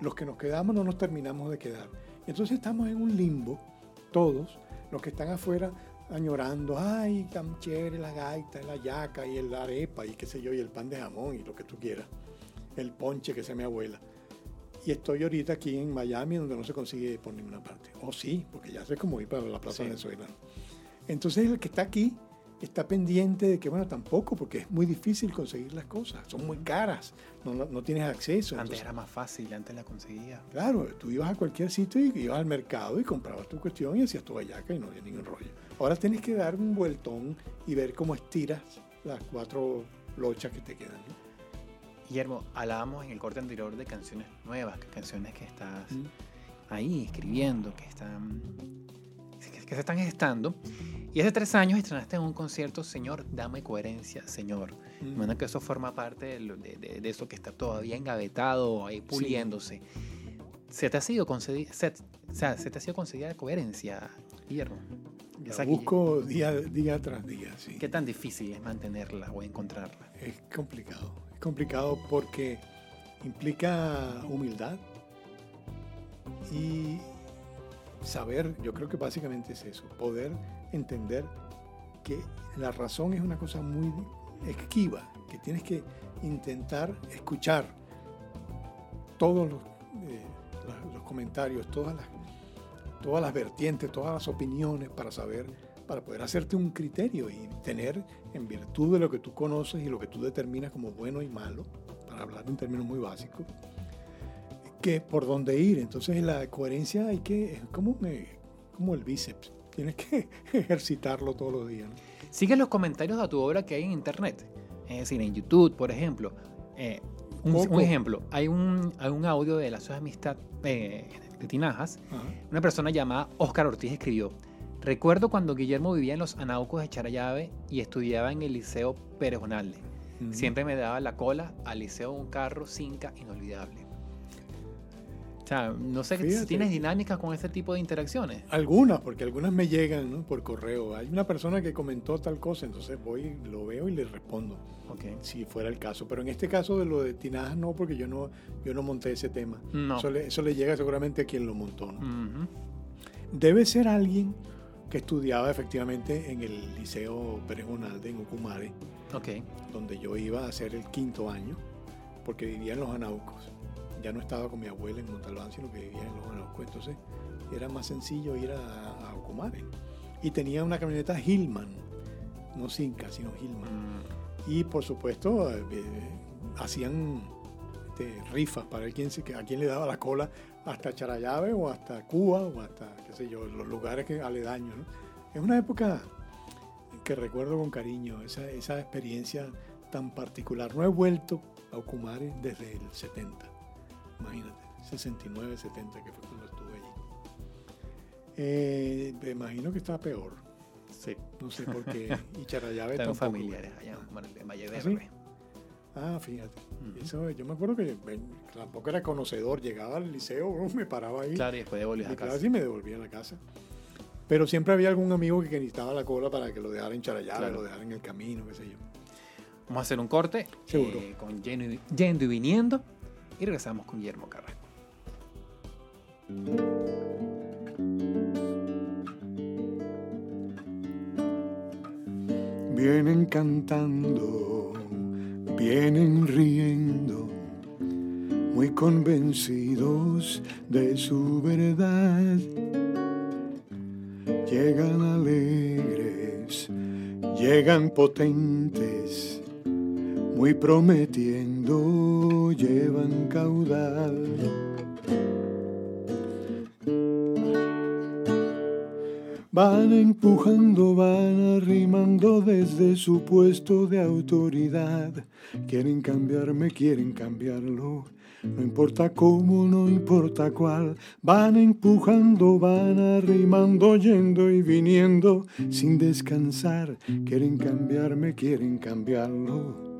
Los que nos quedamos no nos terminamos de quedar. Entonces estamos en un limbo, todos, los que están afuera añorando, ay, tan chévere la gaita, la yaca y el arepa y qué sé yo, y el pan de jamón y lo que tú quieras, el ponche que sea mi abuela. Y estoy ahorita aquí en Miami donde no se consigue por ninguna parte. O sí, porque ya sé cómo ir para la Plaza Venezuela. Entonces el que está aquí está pendiente de que, bueno, tampoco, porque es muy difícil conseguir las cosas, son muy caras, no, no, tienes acceso. Antes era más fácil, antes la conseguía. Claro, tú ibas a cualquier sitio y ibas al mercado y comprabas tu cuestión y hacías tu vallaca y no había ningún rollo. Ahora tienes que dar un vueltón y ver cómo estiras las cuatro lochas que te quedan. Guillermo, hablábamos en el corte anterior de canciones nuevas, canciones que estás mm. ahí escribiendo, que están que se están gestando. Y hace tres años estrenaste en un concierto Señor, dame coherencia, Señor. Mm. que eso forma parte de, de, eso que está todavía engavetado, ahí puliéndose. ¿Se te ha sido concedida, se, o sea, ¿se te ha sido concedida coherencia, Guillermo? La busco día, día tras día, sí. ¿Qué tan difícil es mantenerla o encontrarla? Es complicado. Es complicado porque implica humildad y saber, yo creo que básicamente es eso, poder entender que la razón es una cosa muy esquiva, que tienes que intentar escuchar todos los, eh, los comentarios, todas las, todas las vertientes, todas las opiniones para saber, para poder hacerte un criterio y tener en virtud de lo que tú conoces y lo que tú determinas como bueno y malo, para hablar en términos muy básicos, que por dónde ir. Entonces la coherencia hay que, es como, como el bíceps, tienes que ejercitarlo todos los días. Sigue los comentarios de tu obra que hay en internet, es decir, en YouTube, por ejemplo. Eh, un, ejemplo, hay un, hay un audio de la de Amistad eh, de Tinajas. Una persona llamada Oscar Ortiz escribió, recuerdo cuando Guillermo vivía en los Anaucos de Charayave y estudiaba en el Liceo Pérez Siempre me daba la cola al liceo un carro cinca inolvidable. O sea, no sé si tienes dinámicas con este tipo de interacciones. Algunas, porque algunas me llegan por correo. Hay una persona que comentó tal cosa, entonces voy, lo veo y le respondo. Okay. Si fuera el caso. Pero en este caso de lo de Tinajas no, porque yo no, yo no monté ese tema. Eso, le, llega seguramente a quien lo montó. Debe ser alguien que estudiaba efectivamente en el Liceo Pérez en Ucumare, okay. donde yo iba a hacer el quinto año, porque vivía en los Anaucos ya no estaba con mi abuela en Montalbán, sino que vivía en Los Anaucos. Entonces era más sencillo ir a, a Ocumare. Y tenía una camioneta Hillman, no Cinca, sino Hillman. Mm. Y por supuesto, eh, hacían este, rifas para ver quién a quién le daba la cola hasta Charallave o hasta Cuba o hasta, qué sé yo, los lugares que aledaños. ¿no? Es una época que recuerdo con cariño, esa, esa experiencia tan particular. No he vuelto a Ocumare desde el 70, imagínate, 69, 70, que fue cuando estuve allí. Eh, me imagino que está peor, Sí. no sé por qué. Y Tengo tampoco. familiares allá en Valle ¿Ah, Verde. Ah, fíjate. Ujú. Eso, yo me acuerdo que tampoco era conocedor, llegaba al liceo, me paraba ahí Claro, y después devolvías de a casa. clase y me devolvía a la casa. Pero siempre había algún amigo que necesitaba la cola para que lo dejara en Charallave, Claro. lo dejara en el camino, qué sé yo. Vamos a hacer un corte Seguro. eh, con Yendo y, Yendo y Viniendo y regresamos con Guillermo Carrasco. Vienen cantando, vienen riendo, muy convencidos de su verdad. Llegan alegres, llegan potentes, muy prometiendo, llevan caudal. Van empujando, van arrimando desde su puesto de autoridad. Quieren cambiarme, quieren cambiarlo. No importa cómo, no importa cuál. Van empujando, van arrimando, yendo y viniendo sin descansar. Quieren cambiarme, quieren cambiarlo.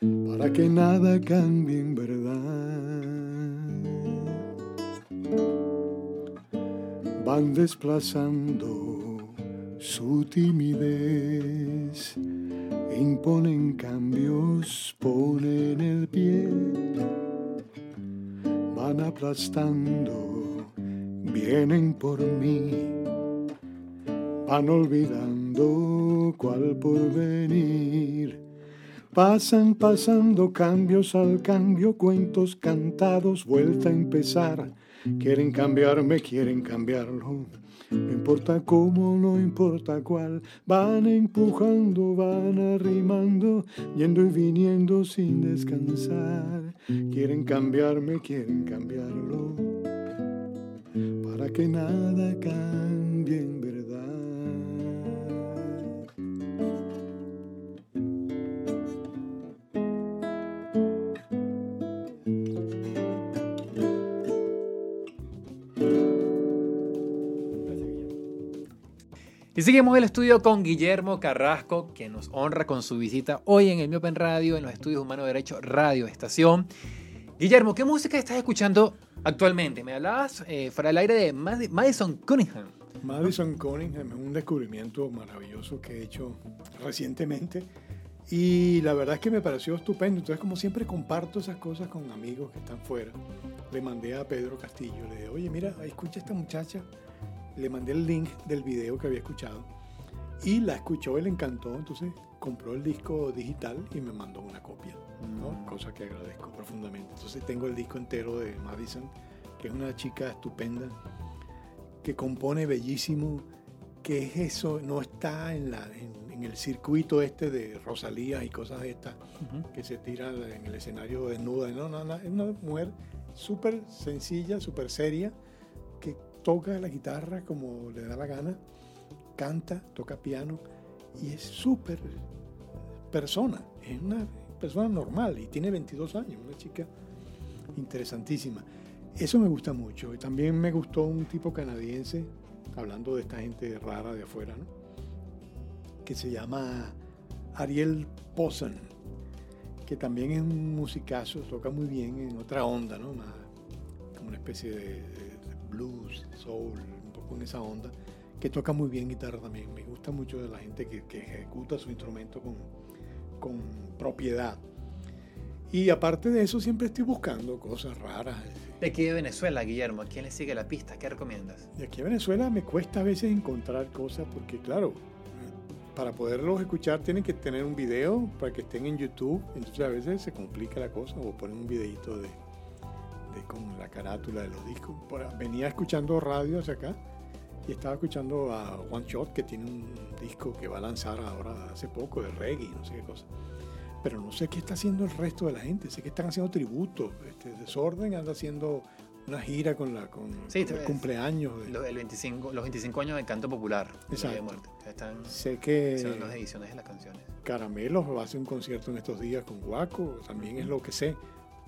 Para que nada cambie en verdad. van desplazando su timidez, imponen cambios, ponen el pie, van aplastando, vienen por mí, van olvidando cuál porvenir. Pasan pasando cambios al cambio, cuentos cantados, vuelta a empezar. Quieren cambiarme, quieren cambiarlo. No importa cómo, no importa cuál. Van empujando, van arrimando, yendo y viniendo sin descansar. Quieren cambiarme, quieren cambiarlo. Para que nada cambie Y seguimos el estudio con Guillermo Carrasco, que nos honra con su visita hoy en el Miopen Radio, en los estudios Humano Derecho Radio Estación. Guillermo, ¿qué música estás escuchando actualmente? Me hablabas eh, fuera del aire de Mad- Madison Cunningham. Madison Cunningham es un descubrimiento maravilloso que he hecho recientemente y la verdad es que me pareció estupendo. Entonces, como siempre, comparto esas cosas con amigos que están fuera. Le mandé a Pedro Castillo, le dije, oye, mira, escucha a esta muchacha. Le mandé el link del video que había escuchado y la escuchó y le encantó. Entonces, compró el disco digital y me mandó una copia, ¿no? cosa que agradezco profundamente. Entonces, tengo el disco entero de Madison, que es una chica estupenda que compone bellísimo, que es eso, no está en, la, en, en el circuito este de Rosalía y cosas de estas, Ujú. que se tira en el escenario desnuda. No, no, no, es una mujer súper sencilla, súper seria, toca la guitarra como le da la gana, canta, toca piano y es súper persona, es una persona normal y tiene 22 años, una chica interesantísima. Eso me gusta mucho. Y también me gustó un tipo canadiense, hablando de esta gente rara de afuera, que se llama Ariel Posen, que también es un musicazo, toca muy bien en otra onda, ¿no? Más como una especie de, de blues, soul, un poco en esa onda, que toca muy bien guitarra también. Me gusta mucho de la gente que, que ejecuta su instrumento con, con propiedad. Y aparte de eso, siempre estoy buscando cosas raras. De aquí de Venezuela, Guillermo, ¿a quién le sigue la pista? ¿Qué recomiendas? De aquí a Venezuela me cuesta a veces encontrar cosas porque, claro, para poderlos escuchar tienen que tener un video para que estén en YouTube. Entonces a veces se complica la cosa o ponen un videito de, de con la carátula de los discos. Venía escuchando radio hacia acá y estaba escuchando a One Shot que tiene un disco que va a lanzar ahora hace poco de reggae, no sé qué cosa. pero no sé qué está haciendo el resto de la gente. Sé que están haciendo tributos. Este, Desorden anda haciendo una gira con, la, con, Sí, con el cumpleaños. de- Lo- el 25, los 25 años del canto popular. Día de Exacto. Muerte. Están sé que haciendo las ediciones de las canciones. Caramelos va a hacer un concierto en estos días con Guaco, también es lo que sé.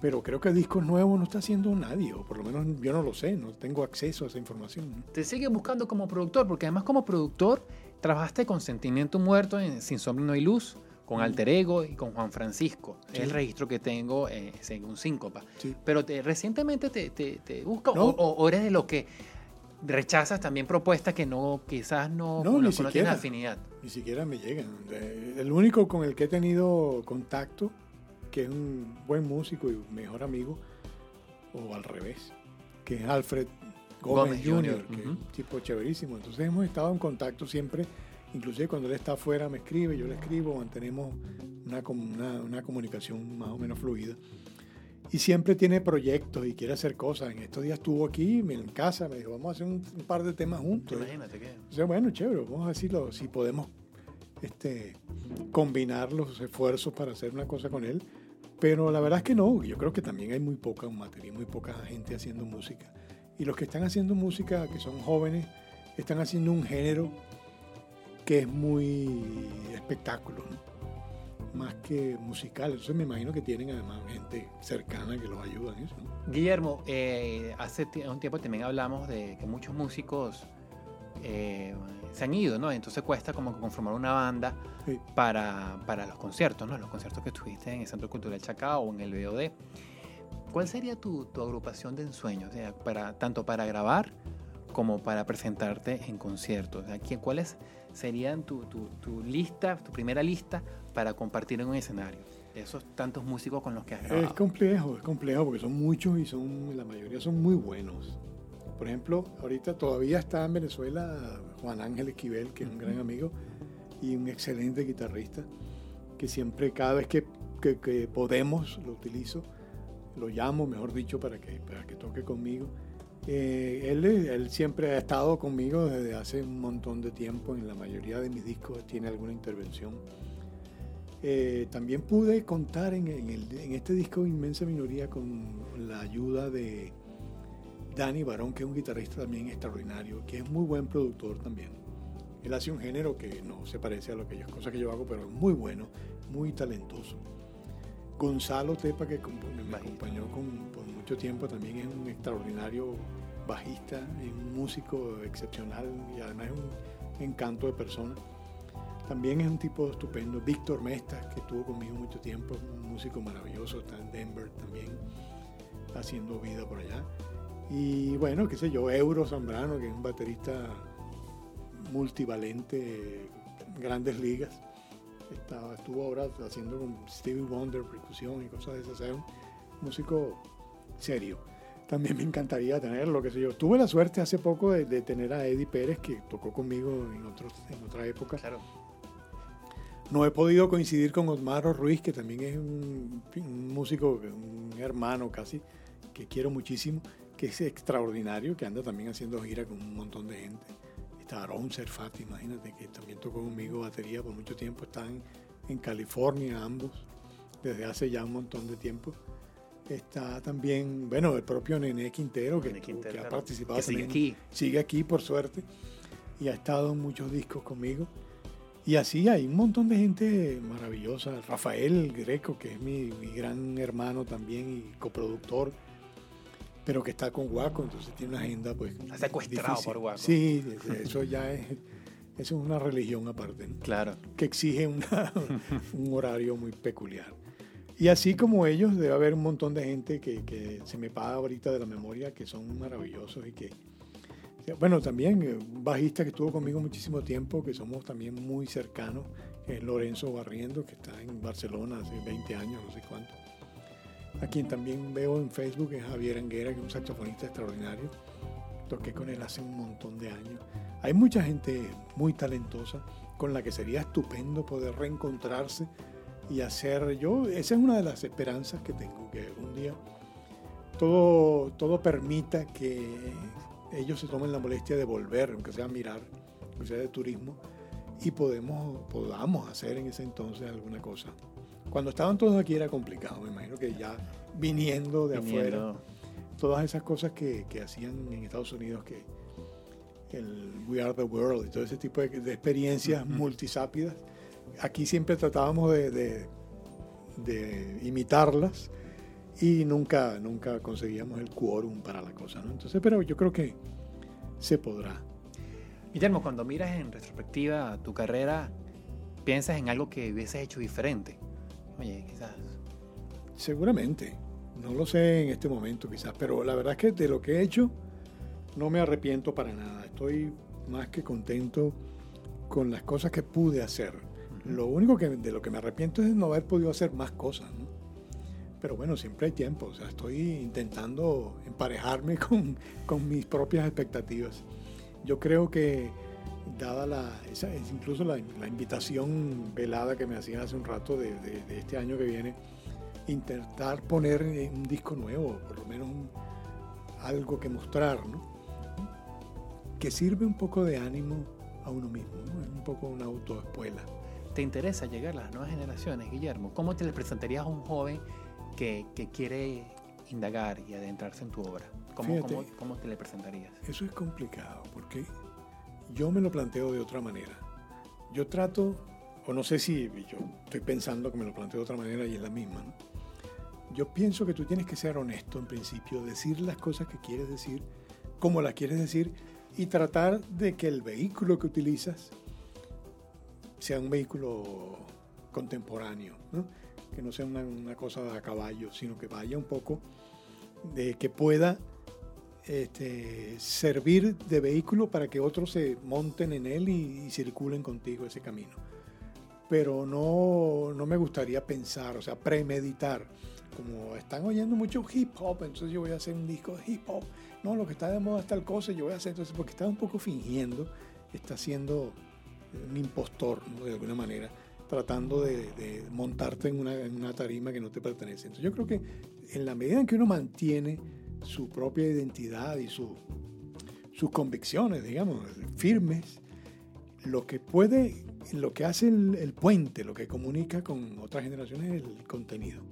Pero creo que discos nuevos no está haciendo nadie, o por lo menos yo no lo sé, no tengo acceso a esa información. ¿no? Te sigue buscando como productor, porque además como productor trabajaste con Sentimiento Muerto en Sin Sombra No hay Luz, con Alter Ego y con Juan Francisco. Es el registro que tengo eh, según Síncopa. Sí. Pero te- recientemente te, te, te busca No. o, eres de lo que rechazas también propuestas que no quizás no, No, ni que no tienes siquiera. afinidad. Ni siquiera me llegan. Eh, El único con el que he tenido contacto, que es un buen músico y mejor amigo, o al revés, que es Alfred Gómez, Gómez Jr., que es un tipo chéverísimo. Entonces hemos estado en contacto siempre, inclusive cuando él está afuera me escribe, yo le escribo, mantenemos una, una, una comunicación más o menos fluida. Y siempre tiene proyectos y quiere hacer cosas. En estos días estuvo aquí en casa, me dijo, vamos a hacer un, un par de temas juntos. Imagínate que... O sea, bueno, chévere, vamos a decirlo, si podemos este, combinar los esfuerzos para hacer una cosa con él. Pero la verdad es que no, yo creo que también hay muy poca materia, muy poca gente haciendo música. Y los que están haciendo música, que son jóvenes, están haciendo un género que es muy espectáculo, ¿no? más que musical. Entonces me imagino que tienen además gente cercana que los ayuda en eso. Guillermo, eh, hace un tiempo también hablamos de que muchos músicos eh, se han ido, ¿no? Entonces cuesta como conformar una banda Sí. para, para los conciertos, ¿no? Los conciertos que estuviste en el Centro Cultural Chacao o en el BOD. ¿Cuál sería tu, tu agrupación de ensueños? O sea, para, tanto para grabar como para presentarte en conciertos. O sea, ¿quién- ¿Cuáles serían tu, tu- tu lista, tu primera lista para compartir en un escenario? Esos tantos músicos con los que has Es grabado. complejo, es complejo porque son muchos y son la mayoría son muy buenos. Por ejemplo, ahorita todavía está en Venezuela Juan Ángel Esquivel, que es un gran amigo y un excelente guitarrista, que siempre, cada vez que, que- que podemos, lo utilizo, lo llamo, mejor dicho, para que, para que toque conmigo. Eh, él, él siempre ha estado conmigo desde hace un montón de tiempo, en la mayoría de mis discos tiene alguna intervención. Eh, también pude contar en, en el- en este disco Inmensa Minoría con la ayuda de Dani Barón, que es un guitarrista también extraordinario, que es muy buen productor también. Él hace un género que no se parece a lo que yo, cosa que yo hago, pero es muy bueno, muy talentoso. Gonzalo Tepa, que me acompañó con, por mucho tiempo, también es un extraordinario bajista, es un músico excepcional y además es un encanto de persona. También es un tipo estupendo. Víctor Mestas, que estuvo conmigo mucho tiempo, un músico maravilloso, está en Denver también, haciendo vida por allá. Y bueno, qué sé yo, Euro Zambrano, que es un baterista multivalente, grandes ligas. Estaba, estuvo ahora haciendo con Stevie Wonder, percusión y cosas de esas. Sea, un músico serio. También me encantaría tenerlo, qué sé yo. Tuve la suerte hace poco de, de tener a Eddie Pérez, que tocó conmigo en, otros, en otra época. Claro. No he podido coincidir con Osmaro Ruiz, que también es un, un músico, un hermano casi, que quiero muchísimo, que es extraordinario, que anda también haciendo gira con un montón de gente. Está Aaron Serfati, imagínate, que también tocó conmigo batería por mucho tiempo. Están en California ambos, desde hace ya un montón de tiempo. Está también, bueno, el propio Nené Quintero, que, Quintero, que ha claro, participado que sigue también. aquí. Sigue aquí, por suerte, y ha estado en muchos discos conmigo. Y así hay un montón de gente maravillosa. Rafael Greco, que es mi, mi gran hermano también y coproductor, pero que está con Guaco, entonces tiene una agenda pues Está secuestrado difícil. por Guaco. Sí, eso ya es, eso es una religión aparte, ¿no? Claro. que exige una- un horario muy peculiar. Y así como ellos, debe haber un montón de gente que, que se me paga ahorita de la memoria, que son maravillosos y que... Bueno, también eh, un bajista que estuvo conmigo muchísimo tiempo, que somos también muy cercanos, que es Lorenzo Barriendo, que está en Barcelona hace 20 años, no sé cuánto. A quien también veo en Facebook es Javier Anguera, que es un saxofonista extraordinario. Toqué con él hace un montón de años. Hay mucha gente muy talentosa con la que sería estupendo poder reencontrarse y hacer yo, esa es una de las esperanzas que tengo, que un día todo, todo permita que ellos se tomen la molestia de volver, aunque sea a mirar, aunque sea de turismo, y podemos, podamos hacer en ese entonces alguna cosa Cuando estaban todos aquí era complicado, me imagino que ya viniendo de Viniendo. afuera, todas esas cosas que, que hacían en Estados Unidos, que el We Are the World y todo ese tipo de, de experiencias Ujú. multisápidas, aquí siempre tratábamos de, de- de imitarlas y nunca, nunca conseguíamos el quórum para la cosa, ¿no? Entonces, pero yo creo que se podrá. Guillermo, cuando miras en retrospectiva tu carrera, piensas en algo que hubieses hecho diferente. Oye, quizás. Seguramente. No lo sé en este momento quizás, pero la verdad es que de lo que he hecho no me arrepiento para nada. Estoy más que contento con las cosas que pude hacer. Lo único que de lo que me arrepiento es de no haber podido hacer más cosas. ¿no? Pero bueno, siempre hay tiempo. O sea, estoy intentando emparejarme con, con mis propias expectativas. Yo creo que dada la, esa- es incluso la, la invitación velada que me hacían hace un rato de, de- de este año que viene, intentar poner un disco nuevo, por lo menos un- algo que mostrar, ¿no? que sirve un poco de ánimo a uno mismo, ¿no? es un poco una autoespuela. ¿Te interesa llegar a las nuevas generaciones, Guillermo? ¿Cómo te le presentarías a un joven que, que quiere indagar y adentrarse en tu obra? ¿Cómo, Fíjate. cómo, cómo te le presentarías? Eso es complicado porque yo me lo planteo de otra manera. Yo trato, o no sé si yo estoy pensando que me lo planteo de otra manera y es la misma. Yo pienso que tú tienes que ser honesto en principio, decir las cosas que quieres decir, como las quieres decir, y tratar de que el vehículo que utilizas sea un vehículo contemporáneo, que no sea una, una cosa a caballo, sino que vaya un poco de que pueda este, servir de vehículo para que otros se monten en él y, y circulen contigo ese camino. Pero no, no me gustaría pensar, o sea, premeditar. Como están oyendo mucho hip hop, entonces yo voy a hacer un disco de hip hop. No, lo que está de moda es tal cosa, yo voy a hacer entonces, porque está un poco fingiendo, está siendo un impostor ¿no? de alguna manera, tratando de, de montarte en una, en una tarima que no te pertenece. Entonces yo creo que en la medida en que uno mantiene su propia identidad y su- sus convicciones, digamos, firmes, lo que puede, lo que hace el, puente, lo que comunica con otras generaciones es el contenido.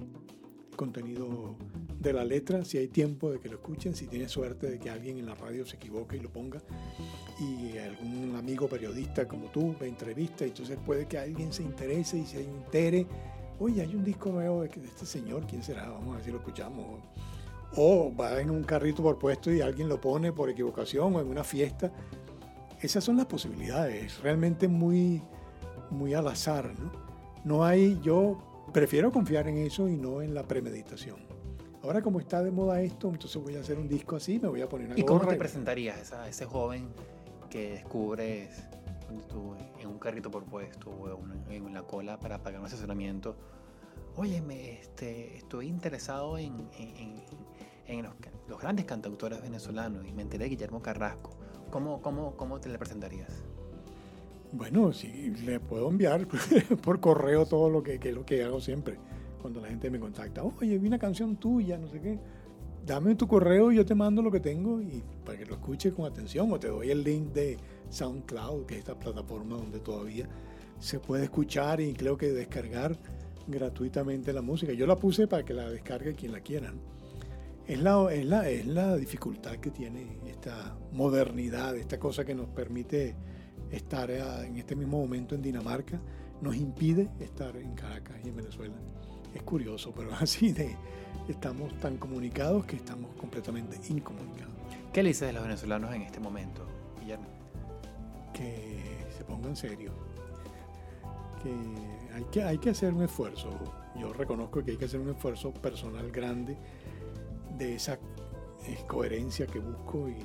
El contenido de la letra, si hay tiempo de que lo escuchen, si tienes suerte de que alguien en la radio se equivoque y lo ponga, y algún amigo periodista como tú me entrevista, entonces puede que alguien se interese y se entere, oye, hay un disco nuevo de este señor, ¿quién será? Vamos a ver si lo escuchamos. O va en un carrito por puesto y alguien lo pone por equivocación o en una fiesta. Esas son las posibilidades, realmente muy, muy al azar, ¿no? No hay, yo prefiero confiar en eso y no en la premeditación. Ahora como está de moda esto, entonces voy a hacer un disco así, me voy a poner una ¿Y cómo te y- presentarías a ese joven que descubres tú, en un carrito por puesto o en, una- en la cola para pagar un asesoramiento? Oye, me, este, estoy interesado en, en- en- los, los grandes cantautores venezolanos y me enteré de Guillermo Carrasco. ¿Cómo, cómo, cómo te le presentarías? Bueno, sí, le puedo enviar por correo todo lo que, que es lo que hago siempre. Cuando la gente me contacta, oye, vi una canción tuya, no sé qué. Dame tu correo y yo te mando lo que tengo y para que lo escuches con atención. O te doy el link de SoundCloud, que es esta plataforma donde todavía se puede escuchar y creo que descargar gratuitamente la música. Yo la puse para que la descargue quien la quiera. Es la, es, la, es la dificultad que tiene esta modernidad, esta cosa que nos permite estar eh, en este mismo momento en Dinamarca, nos impide estar en Caracas y en Venezuela. Es curioso, pero así de estamos tan comunicados que estamos completamente incomunicados. ¿Qué le dices de los venezolanos en este momento, Guillermo? Que se pongan serios. Que hay, que hay que hacer un esfuerzo. Yo reconozco que hay que hacer un esfuerzo personal grande de esa eh, coherencia que busco y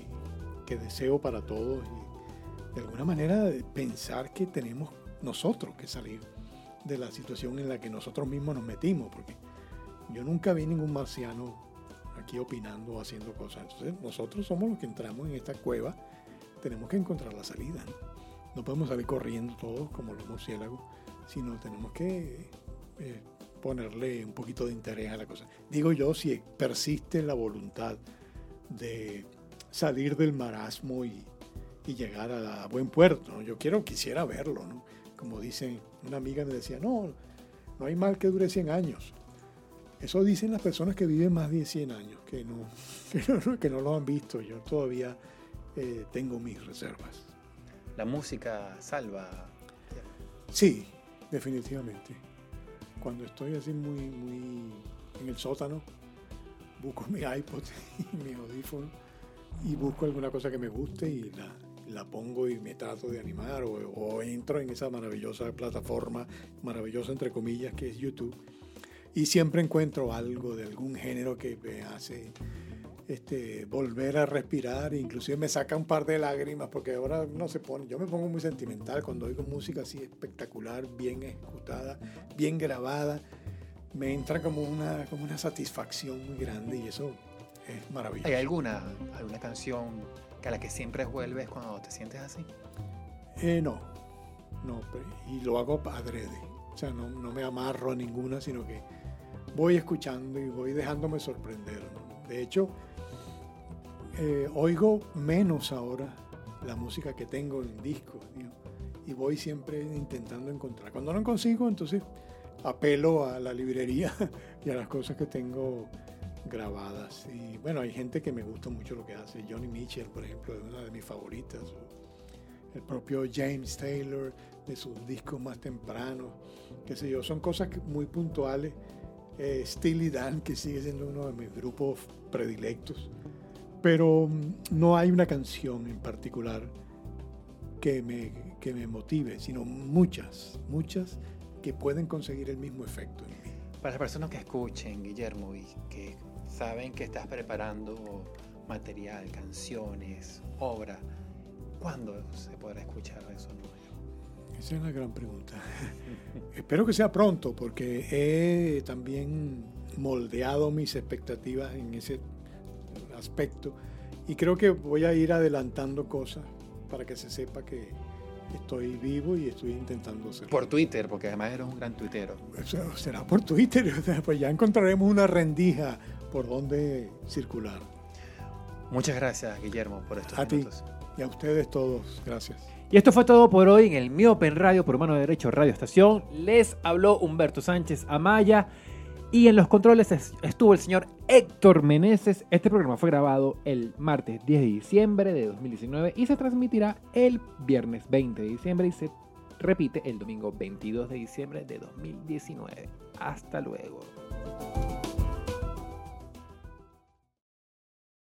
que deseo para todos. Y de alguna manera pensar que tenemos nosotros que salir de la situación en la que nosotros mismos nos metimos, porque yo nunca vi ningún marciano aquí opinando o haciendo cosas. Entonces nosotros somos los que entramos en esta cueva, tenemos que encontrar la salida. No podemos salir corriendo todos como los murciélagos, sino tenemos que eh, ponerle un poquito de interés a la cosa. Digo yo, si persiste la voluntad de salir del marasmo y, y llegar a, a buen puerto. ¿no? Yo quiero, quisiera verlo, ¿no? Como dicen, una amiga me decía, no, no hay mal que dure 100 años. Eso dicen las personas que viven más de 100 años, que no, que no, que no lo han visto. Yo todavía eh, tengo mis reservas. La música salva. Sí, definitivamente. Cuando estoy así muy, muy en el sótano, busco mi iPod y mi audífono y busco alguna cosa que me guste y la, la pongo y me trato de animar o, o, entro en esa maravillosa plataforma, maravillosa entre comillas, que es YouTube. Y siempre encuentro algo de algún género que me hace este, volver a respirar, inclusive me saca un par de lágrimas, porque ahora no se pone, yo me pongo muy sentimental cuando oigo música así espectacular, bien ejecutada, bien grabada, me entra como una, como una satisfacción muy grande y eso es maravilloso. ¿Hay alguna, alguna canción a la que siempre vuelves cuando te sientes así? Eh, no, no, y lo hago adrede, o sea, no, no me amarro a ninguna, sino que voy escuchando y voy dejándome sorprender. De hecho, eh, oigo menos ahora la música que tengo en disco y voy siempre intentando encontrar. Cuando no consigo, entonces apelo a la librería y a las cosas que tengo grabadas. Y bueno, hay gente que me gusta mucho lo que hace. Johnny Mitchell, por ejemplo, es una de mis favoritas. El propio James Taylor, de sus discos más tempranos, qué sé yo, son cosas muy puntuales. Eh, Steely Dan, que sigue siendo uno de mis grupos predilectos pero no hay una canción en particular que me, que me motive, sino muchas, muchas que pueden conseguir el mismo efecto en mí. Para las personas que escuchen, Guillermo, y que saben que estás preparando material, canciones, obra, ¿cuándo se podrá escuchar eso nuevo? Esa es la gran pregunta. Espero que sea pronto, porque he también moldeado mis expectativas en ese aspecto. Y creo que voy a ir adelantando cosas para que se sepa que estoy vivo y estoy intentando ser. Por Twitter, porque además eres un gran tuitero. Será por Twitter, pues ya encontraremos una rendija por donde circular. Muchas gracias, Guillermo, por estos a minutos. ti y a ustedes todos. Gracias. Y esto fue todo por hoy en el Miopen Radio por mano derecho Radio Estación. Les habló Humberto Sánchez Amaya. Y en los controles estuvo el señor Héctor Meneses. Este programa fue grabado el martes 10 de diciembre de 2019 y se transmitirá el viernes 20 de diciembre y se repite el domingo 22 de diciembre de 2019. Hasta luego.